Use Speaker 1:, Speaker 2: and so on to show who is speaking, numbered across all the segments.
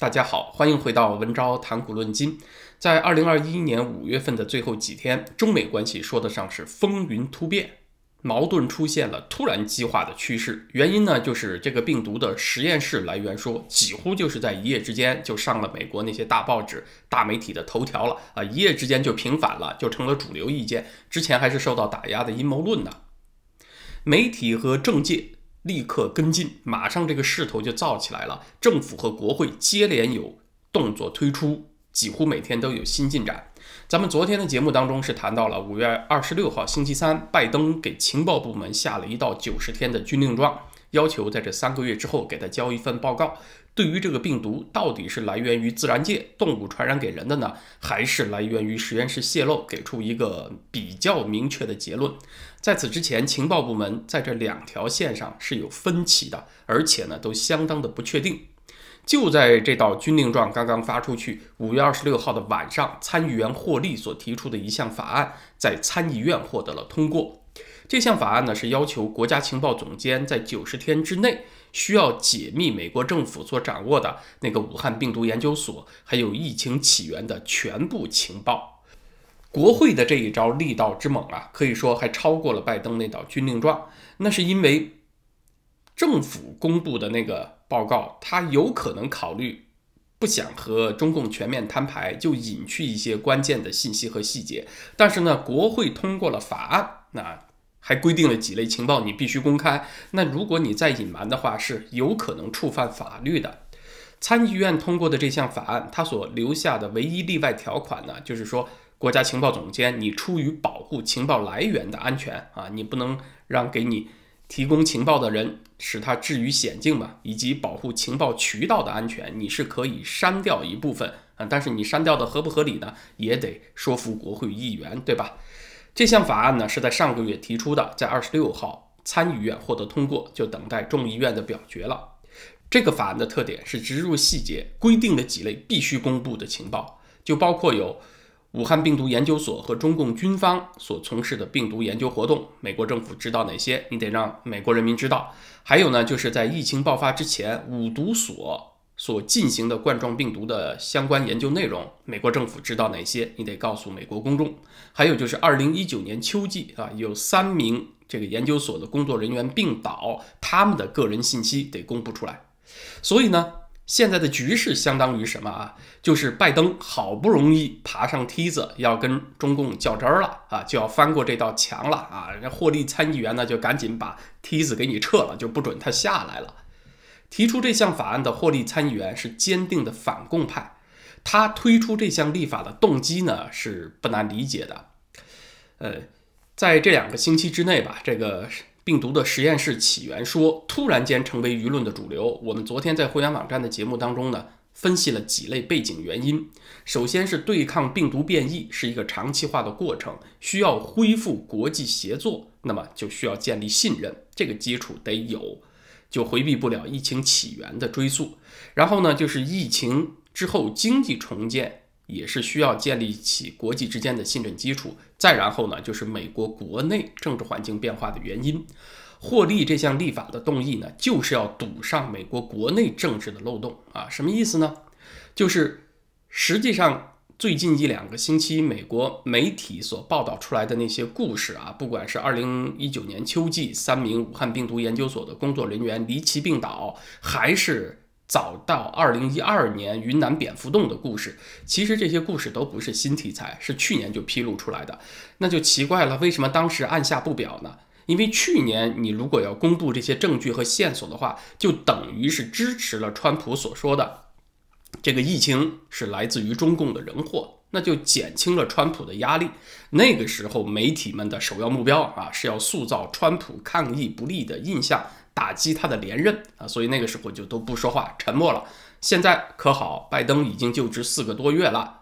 Speaker 1: 大家好，欢迎回到文昭谈古论今。在二零二一年五月份的最后几天，中美关系说得上是风云突变，矛盾出现了突然激化的趋势。原因呢，就是这个病毒的实验室来源说，几乎就是在一夜之间就上了美国那些大报纸、大媒体的头条了啊！一夜之间就平反了，就成了主流意见。之前还是受到打压的阴谋论呢。媒体和政界。立刻跟进，马上这个势头就造起来了。政府和国会接连有动作推出，几乎每天都有新进展。咱们昨天的节目当中是谈到了五月二十六号星期三，拜登给情报部门下了一道九十天的军令状，要求在这三个月之后给他交一份报告。对于这个病毒到底是来源于自然界动物传染给人的呢，还是来源于实验室泄露，给出一个比较明确的结论。在此之前，情报部门在这两条线上是有分歧的，而且呢都相当的不确定。就在这道军令状刚刚发出去，五月二十六号的晚上，参议员霍利所提出的一项法案在参议院获得了通过。这项法案呢是要求国家情报总监在九十天之内需要解密美国政府所掌握的那个武汉病毒研究所还有疫情起源的全部情报。国会的这一招力道之猛啊，可以说还超过了拜登那道军令状。那是因为政府公布的那个报告，他有可能考虑不想和中共全面摊牌，就隐去一些关键的信息和细节。但是呢，国会通过了法案，那还规定了几类情报你必须公开。那如果你再隐瞒的话，是有可能触犯法律的。参议院通过的这项法案，它所留下的唯一例外条款呢，就是说。国家情报总监，你出于保护情报来源的安全啊，你不能让给你提供情报的人使他置于险境嘛，以及保护情报渠道的安全，你是可以删掉一部分啊，但是你删掉的合不合理呢，也得说服国会议员，对吧？这项法案呢是在上个月提出的，在二十六号参议院获得通过，就等待众议院的表决了。这个法案的特点是植入细节，规定的几类必须公布的情报，就包括有。武汉病毒研究所和中共军方所从事的病毒研究活动，美国政府知道哪些？你得让美国人民知道。还有呢，就是在疫情爆发之前，五毒所所进行的冠状病毒的相关研究内容，美国政府知道哪些？你得告诉美国公众。还有就是二零一九年秋季啊，有三名这个研究所的工作人员病倒，他们的个人信息得公布出来。所以呢？现在的局势相当于什么啊？就是拜登好不容易爬上梯子，要跟中共较真儿了啊，就要翻过这道墙了啊！这霍利参议员呢，就赶紧把梯子给你撤了，就不准他下来了。提出这项法案的霍利参议员是坚定的反共派，他推出这项立法的动机呢是不难理解的。呃，在这两个星期之内吧，这个。病毒的实验室起源说突然间成为舆论的主流。我们昨天在会员网站的节目当中呢，分析了几类背景原因。首先是对抗病毒变异是一个长期化的过程，需要恢复国际协作，那么就需要建立信任，这个基础得有，就回避不了疫情起源的追溯。然后呢，就是疫情之后经济重建。也是需要建立起国际之间的信任基础。再然后呢，就是美国国内政治环境变化的原因。获利这项立法的动议呢，就是要堵上美国国内政治的漏洞啊。什么意思呢？就是实际上最近一两个星期，美国媒体所报道出来的那些故事啊，不管是二零一九年秋季三名武汉病毒研究所的工作人员离奇病倒，还是。早到二零一二年云南蝙蝠洞的故事，其实这些故事都不是新题材，是去年就披露出来的。那就奇怪了，为什么当时按下不表呢？因为去年你如果要公布这些证据和线索的话，就等于是支持了川普所说的这个疫情是来自于中共的人祸，那就减轻了川普的压力。那个时候媒体们的首要目标啊，是要塑造川普抗疫不利的印象。打击他的连任啊，所以那个时候就都不说话，沉默了。现在可好，拜登已经就职四个多月了，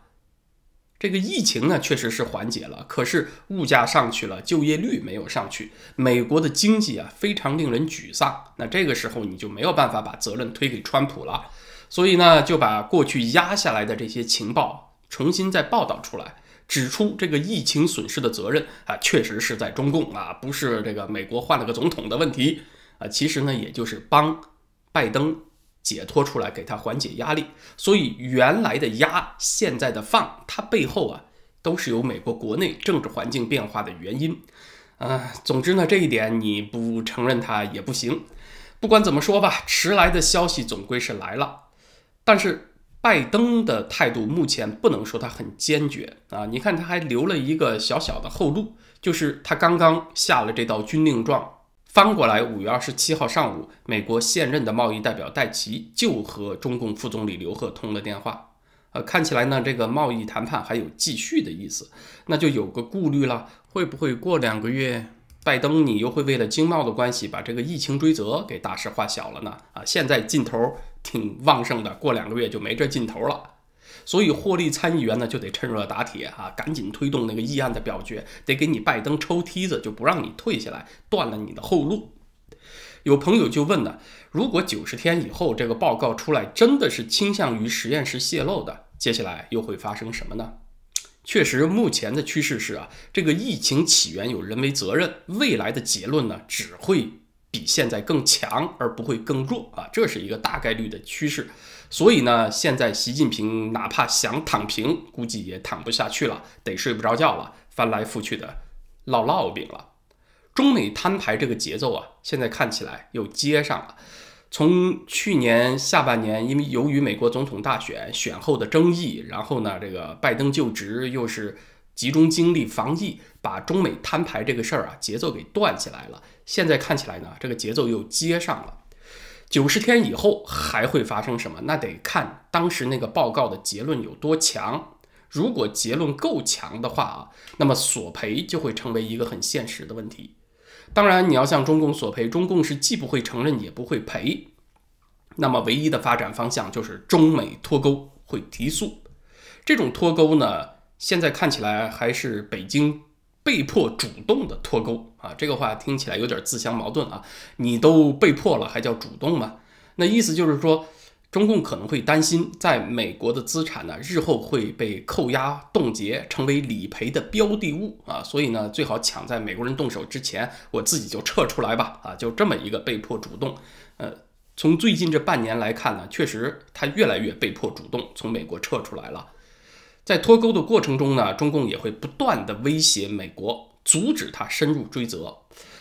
Speaker 1: 这个疫情呢确实是缓解了，可是物价上去了，就业率没有上去，美国的经济啊非常令人沮丧。那这个时候你就没有办法把责任推给川普了，所以呢就把过去压下来的这些情报重新再报道出来，指出这个疫情损失的责任啊确实是在中共啊，不是这个美国换了个总统的问题。啊，其实呢，也就是帮拜登解脱出来，给他缓解压力。所以原来的压，现在的放，它背后啊，都是有美国国内政治环境变化的原因。啊，总之呢，这一点你不承认它也不行。不管怎么说吧，迟来的消息总归是来了。但是拜登的态度目前不能说他很坚决啊。你看他还留了一个小小的后路，就是他刚刚下了这道军令状，翻过来，五月二十七号上午，美国现任的贸易代表戴奇就和中共副总理刘鹤通了电话。呃，看起来呢，这个贸易谈判还有继续的意思，那就有个顾虑了，会不会过两个月，拜登你又会为了经贸的关系把这个疫情追责给大事化小了呢？啊，现在劲头挺旺盛的，过两个月就没这劲头了。所以获利参议员呢就得趁热打铁啊，赶紧推动那个议案的表决，得给你拜登抽梯子，就不让你退下来，断了你的后路。有朋友就问呢，如果九十天以后这个报告出来真的是倾向于实验室泄露的，接下来又会发生什么呢？确实，目前的趋势是啊，这个疫情起源有人为责任，未来的结论呢只会比现在更强，而不会更弱啊，这是一个大概率的趋势。所以呢，现在习近平哪怕想躺平，估计也躺不下去了，得睡不着觉了，翻来覆去的烙烙饼了。中美摊牌这个节奏啊，现在看起来又接上了。从去年下半年，因为由于美国总统大选选后的争议，然后呢，这个拜登就职，又是集中精力防疫，把中美摊牌这个事儿啊节奏给断起来了。现在看起来呢，这个节奏又接上了。九十天以后还会发生什么？那得看当时那个报告的结论有多强。如果结论够强的话啊，那么索赔就会成为一个很现实的问题。当然，你要向中共索赔，中共是既不会承认也不会赔。那么，唯一的发展方向就是中美脱钩，会提速。这种脱钩呢，现在看起来还是北京被迫主动的脱钩啊。这个话听起来有点自相矛盾啊。你都被迫了，还叫主动吗？那意思就是说。中共可能会担心，在美国的资产呢，日后会被扣押冻结，成为理赔的标的物啊，所以呢，最好抢在美国人动手之前，我自己就撤出来吧啊，就这么一个被迫主动。呃，从最近这半年来看呢，确实他越来越被迫主动从美国撤出来了。在脱钩的过程中呢，中共也会不断的威胁美国，阻止他深入追责。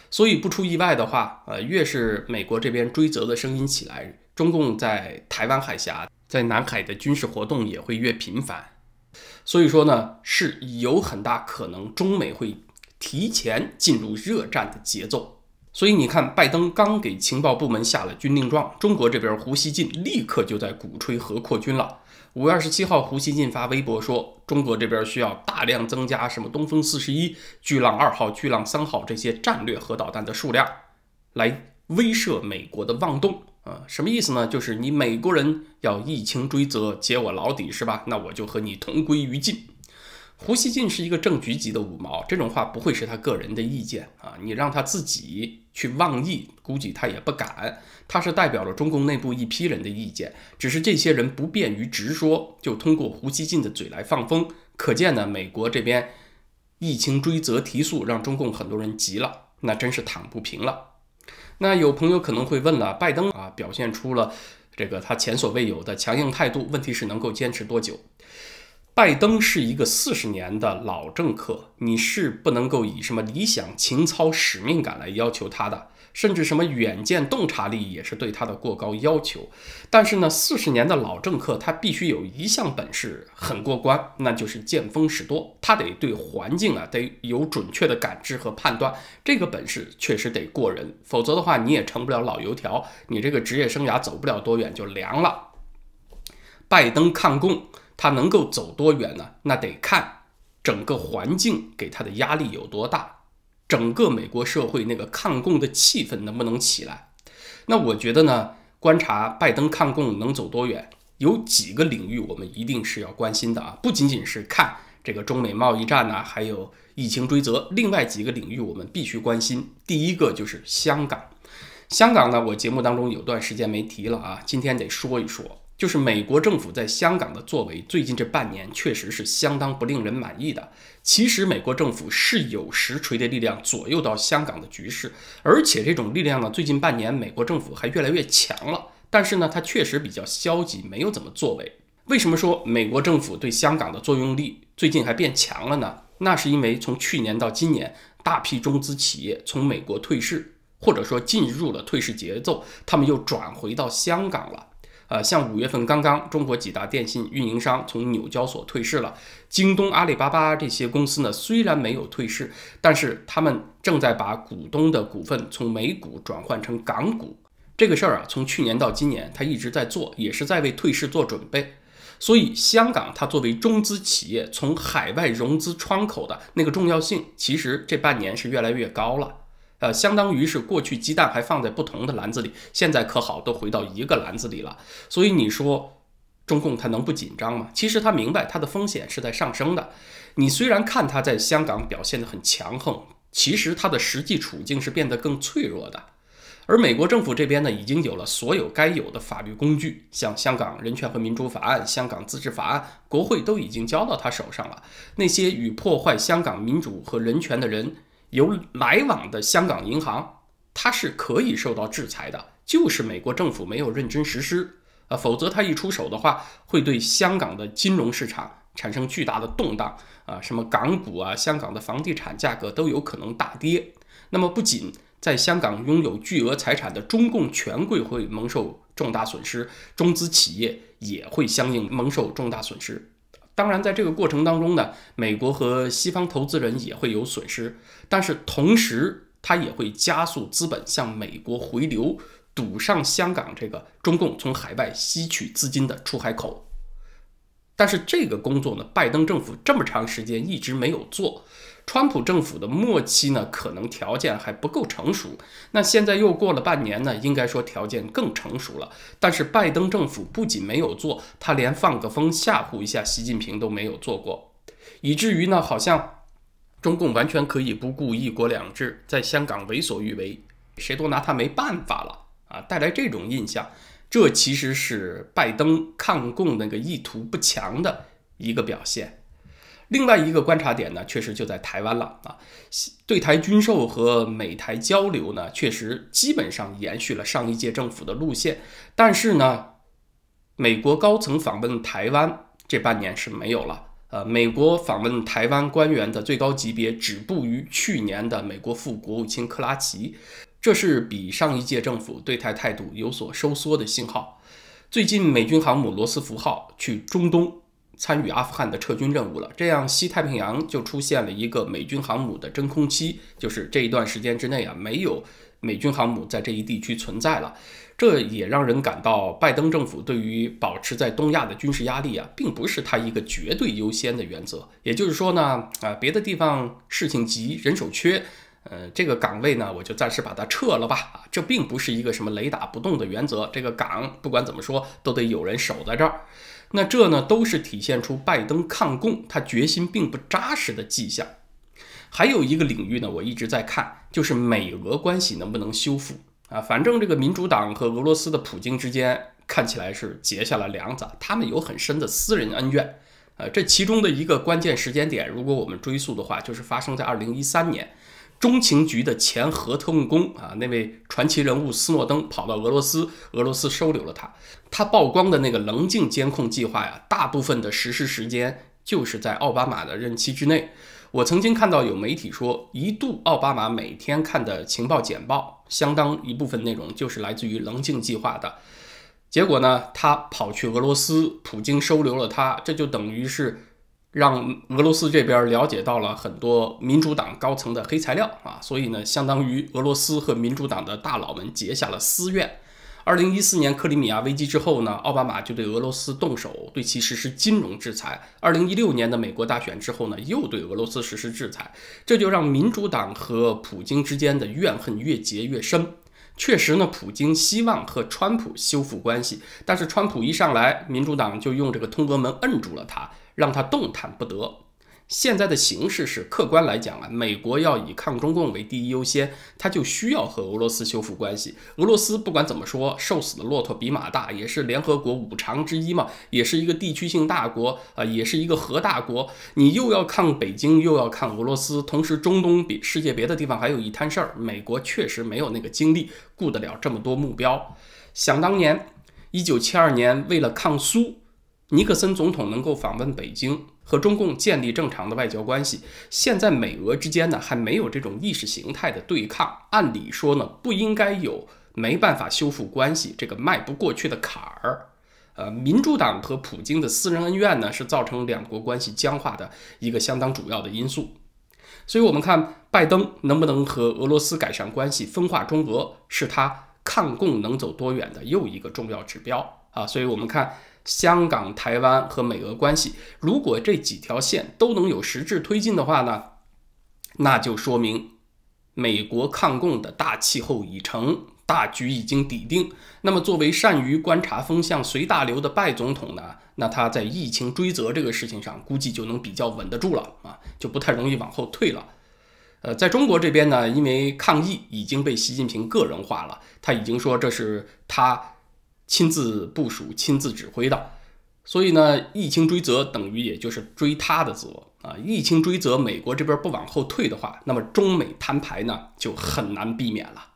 Speaker 1: 所以不出意外的话，呃，越是美国这边追责的声音起来。中共在台湾海峡、在南海的军事活动也会越频繁，所以说呢，是有很大可能中美会提前进入热战的节奏。所以你看，拜登刚给情报部门下了军令状，中国这边胡锡进立刻就在鼓吹核扩军了。五月二十七号，胡锡进发微博说，中国这边需要大量增加什么东风四十一、巨浪二号、巨浪三号这些战略核导弹的数量，来威慑美国的妄动。啊，什么意思呢？就是你美国人要疫情追责，揭我老底是吧？那我就和你同归于尽。胡锡进是一个正局级的五毛，这种话不会是他个人的意见啊。你让他自己去妄议，估计他也不敢。他是代表了中共内部一批人的意见，只是这些人不便于直说，就通过胡锡进的嘴来放风。可见呢，美国这边疫情追责提速，让中共很多人急了，那真是躺不平了。那有朋友可能会问了，拜登啊表现出了这个他前所未有的强硬态度，问题是能够坚持多久？拜登是一个四十年的老政客，你是不能够以什么理想、情操、使命感来要求他的。甚至什么远见、洞察力也是对他的过高要求。但是呢，四十年的老政客，他必须有一项本事很过关，那就是见风使舵。他得对环境啊得有准确的感知和判断，这个本事确实得过人，否则的话你也成不了老油条，你这个职业生涯走不了多远就凉了。拜登抗共，他能够走多远呢？那得看整个环境给他的压力有多大。整个美国社会那个抗共的气氛能不能起来？那我觉得呢，观察拜登抗共能走多远，有几个领域我们一定是要关心的啊，不仅仅是看这个中美贸易战呐，还有疫情追责，另外几个领域我们必须关心。第一个就是香港，香港呢，我节目当中有段时间没提了啊，今天得说一说。就是美国政府在香港的作为，最近这半年确实是相当不令人满意的。其实，美国政府是有实锤的力量左右到香港的局势，而且这种力量呢，最近半年美国政府还越来越强了。但是呢，它确实比较消极，没有怎么作为。为什么说美国政府对香港的作用力最近还变强了呢？那是因为从去年到今年，大批中资企业从美国退市，或者说进入了退市节奏，他们又转回到香港了。呃，像五月份刚刚，中国几大电信运营商从纽交所退市了，京东、阿里巴巴这些公司呢，虽然没有退市，但是他们正在把股东的股份从美股转换成港股。这个事儿啊，从去年到今年，他一直在做，也是在为退市做准备。所以，香港它作为中资企业从海外融资窗口的那个重要性，其实这半年是越来越高了。呃，相当于是过去鸡蛋还放在不同的篮子里，现在可好，都回到一个篮子里了。所以你说中共他能不紧张吗？其实他明白他的风险是在上升的。你虽然看他在香港表现得很强横，其实他的实际处境是变得更脆弱的。而美国政府这边呢，已经有了所有该有的法律工具，像《香港人权和民主法案》《香港自治法案》，国会都已经交到他手上了。那些与破坏香港民主和人权的人有来往的香港银行，它是可以受到制裁的，就是美国政府没有认真实施啊，否则他一出手的话，会对香港的金融市场产生巨大的动荡啊，什么港股啊、香港的房地产价格都有可能大跌。那么不仅在香港拥有巨额财产的中共权贵会蒙受重大损失，中资企业也会相应蒙受重大损失。当然，在这个过程当中呢，美国和西方投资人也会有损失，但是同时它也会加速资本向美国回流，堵上香港这个中共从海外吸取资金的出海口。但是这个工作呢，拜登政府这么长时间一直没有做。川普政府的末期呢，可能条件还不够成熟。那现在又过了半年呢，应该说条件更成熟了。但是拜登政府不仅没有做，他连放个风吓唬一下习近平都没有做过，以至于呢，好像中共完全可以不顾一国两制，在香港为所欲为，谁都拿他没办法了啊！带来这种印象，这其实是拜登抗共那个意图不强的一个表现。另外一个观察点呢，确实就在台湾了啊。对台军售和美台交流呢，确实基本上延续了上一届政府的路线。但是呢，美国高层访问台湾这半年是没有了。呃，美国访问台湾官员的最高级别止步于去年的美国副国务卿克拉奇，这是比上一届政府对台态度有所收缩的信号。最近美军航母罗斯福号去中东。参与阿富汗的撤军任务了，这样西太平洋就出现了一个美军航母的真空期，就是这一段时间之内啊，没有美军航母在这一地区存在了。这也让人感到，拜登政府对于保持在东亚的军事压力啊，并不是他一个绝对优先的原则。也就是说呢，啊，别的地方事情急，人手缺，呃，这个岗位呢，我就暂时把它撤了吧。啊，这并不是一个什么雷打不动的原则，这个岗不管怎么说，都得有人守在这儿。那这呢，都是体现出拜登抗共他决心并不扎实的迹象。还有一个领域呢，我一直在看，就是美俄关系能不能修复啊？反正这个民主党和俄罗斯的普京之间看起来是结下了梁子，他们有很深的私人恩怨。呃，这其中的一个关键时间点，如果我们追溯的话，就是发生在二零一三年。中情局的前核特务工啊，那位传奇人物斯诺登跑到俄罗斯，俄罗斯收留了他。他曝光的那个棱镜监控计划呀，大部分的实施时间就是在奥巴马的任期之内。我曾经看到有媒体说，一度奥巴马每天看的情报简报，相当一部分内容就是来自于棱镜计划的。结果呢，他跑去俄罗斯，普京收留了他，这就等于是。让俄罗斯这边了解到了很多民主党高层的黑材料啊，所以呢，相当于俄罗斯和民主党的大佬们结下了私怨。二零一四年克里米亚危机之后呢，奥巴马就对俄罗斯动手，对其实施金融制裁。二零一六年的美国大选之后呢，又对俄罗斯实施制裁，这就让民主党和普京之间的怨恨越结越深。确实呢，普京希望和川普修复关系，但是川普一上来，民主党就用这个通俄门摁住了他。让他动弹不得。现在的形势是，客观来讲啊，美国要以抗中共为第一优先，他就需要和俄罗斯修复关系。俄罗斯不管怎么说，瘦死的骆驼比马大，也是联合国五常之一嘛，也是一个地区性大国啊，也是一个核大国。你又要抗北京，又要抗俄罗斯，同时中东比世界别的地方还有一摊事儿，美国确实没有那个精力顾得了这么多目标。想当年，一九七二年为了抗苏，尼克森总统能够访问北京，和中共建立正常的外交关系。现在美俄之间呢还没有这种意识形态的对抗，按理说呢不应该有没办法修复关系这个迈不过去的坎儿。呃，民主党和普京的私人恩怨呢，是造成两国关系僵化的一个相当主要的因素。所以，我们看拜登能不能和俄罗斯改善关系、分化中俄，是他抗共能走多远的又一个重要指标啊。所以，我们看香港、台湾和美俄关系，如果这几条线都能有实质推进的话呢，那就说明美国抗共的大气候已成。大局已经底定，那么作为善于观察风向、随大流的拜总统呢？那他在疫情追责这个事情上，估计就能比较稳得住了啊，就不太容易往后退了。呃，在中国这边呢，因为抗疫已经被习近平个人化了，他已经说这是他亲自部署、亲自指挥的，所以呢，疫情追责等于也就是追他的责啊。疫情追责，美国这边不往后退的话，那么中美摊牌呢就很难避免了。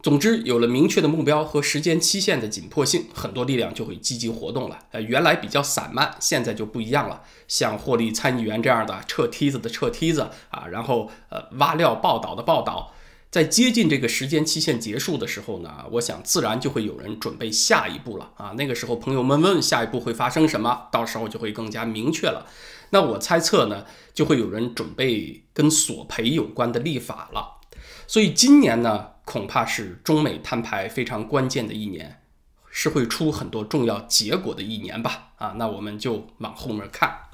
Speaker 1: 总之，有了明确的目标和时间期限的紧迫性，很多力量就会积极活动了。呃，原来比较散漫，现在就不一样了。像获利参议员这样的撤梯子的撤梯子啊，然后呃挖料报道的报道，在接近这个时间期限结束的时候呢，我想自然就会有人准备下一步了啊。那个时候，朋友们问下一步会发生什么，到时候就会更加明确了。那我猜测呢，就会有人准备跟索赔有关的立法了。所以今年呢？恐怕是中美摊牌非常关键的一年，是会出很多重要结果的一年吧？啊，那我们就往后面看。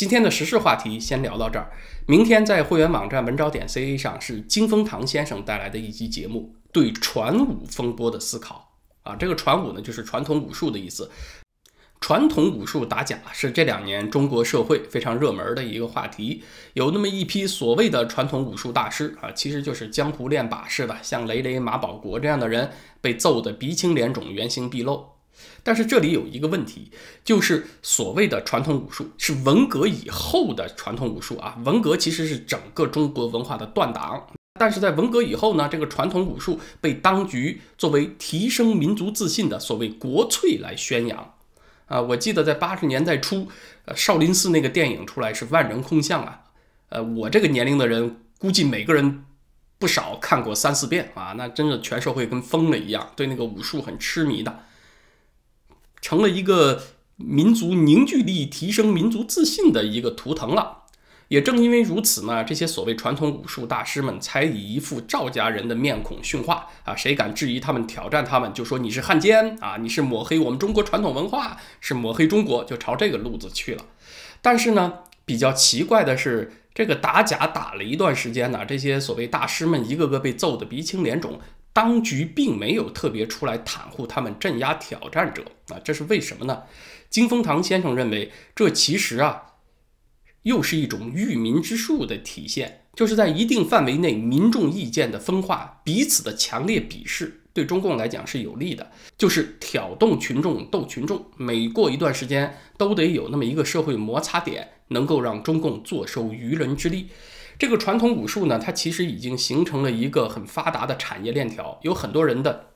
Speaker 1: 今天的时事话题先聊到这儿，明天在会员网站文招点 ca 上是金风堂先生带来的一期节目，对传武风波的思考。啊，这个传武呢，就是传统武术的意思。传统武术打假是这两年中国社会非常热门的一个话题，有那么一批所谓的传统武术大师啊，其实就是江湖练把式的，像雷雷、马保国这样的人被揍得鼻青脸肿、原形毕露。但是这里有一个问题，就是所谓的传统武术是文革以后的传统武术啊，文革其实是整个中国文化的断档，但是在文革以后呢，这个传统武术被当局作为提升民族自信的所谓国粹来宣扬。啊，我记得在八十年代初，少林寺那个电影出来是万人空巷啊，呃，我这个年龄的人估计每个人不少看过三四遍啊，那真的全社会跟疯了一样，对那个武术很痴迷的，成了一个民族凝聚力提升民族自信的一个图腾了。也正因为如此呢，这些所谓传统武术大师们才以一副赵家人的面孔训话啊！谁敢质疑他们、挑战他们，就说你是汉奸啊！你是抹黑我们中国传统文化，是抹黑中国，就朝这个路子去了。但是呢，比较奇怪的是，这个打假打了一段时间呢，这些所谓大师们一个个被揍得鼻青脸肿，当局并没有特别出来袒护他们、镇压挑战者啊！这是为什么呢？金风堂先生认为，这其实啊。又是一种驭民之术的体现，就是在一定范围内民众意见的分化，彼此的强烈鄙视，对中共来讲是有利的，就是挑动群众斗群众，每过一段时间都得有那么一个社会摩擦点，能够让中共坐收渔人之利。这个传统武术呢，它其实已经形成了一个很发达的产业链条，有很多人的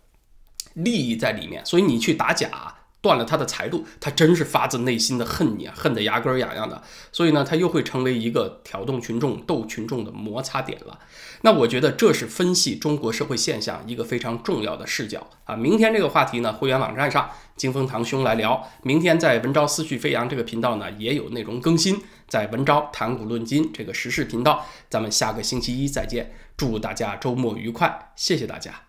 Speaker 1: 利益在里面，所以你去打假。断了他的财路，他真是发自内心的恨你，恨得牙根痒痒的。所以呢，他又会成为一个挑动群众、斗群众的摩擦点了。那我觉得这是分析中国社会现象一个非常重要的视角啊。明天这个话题呢，会员网站上金风堂兄来聊。明天在文昭思绪飞扬这个频道呢，也有内容更新。在文章谈古论今这个时事频道，咱们下个星期一再见。祝大家周末愉快，谢谢大家。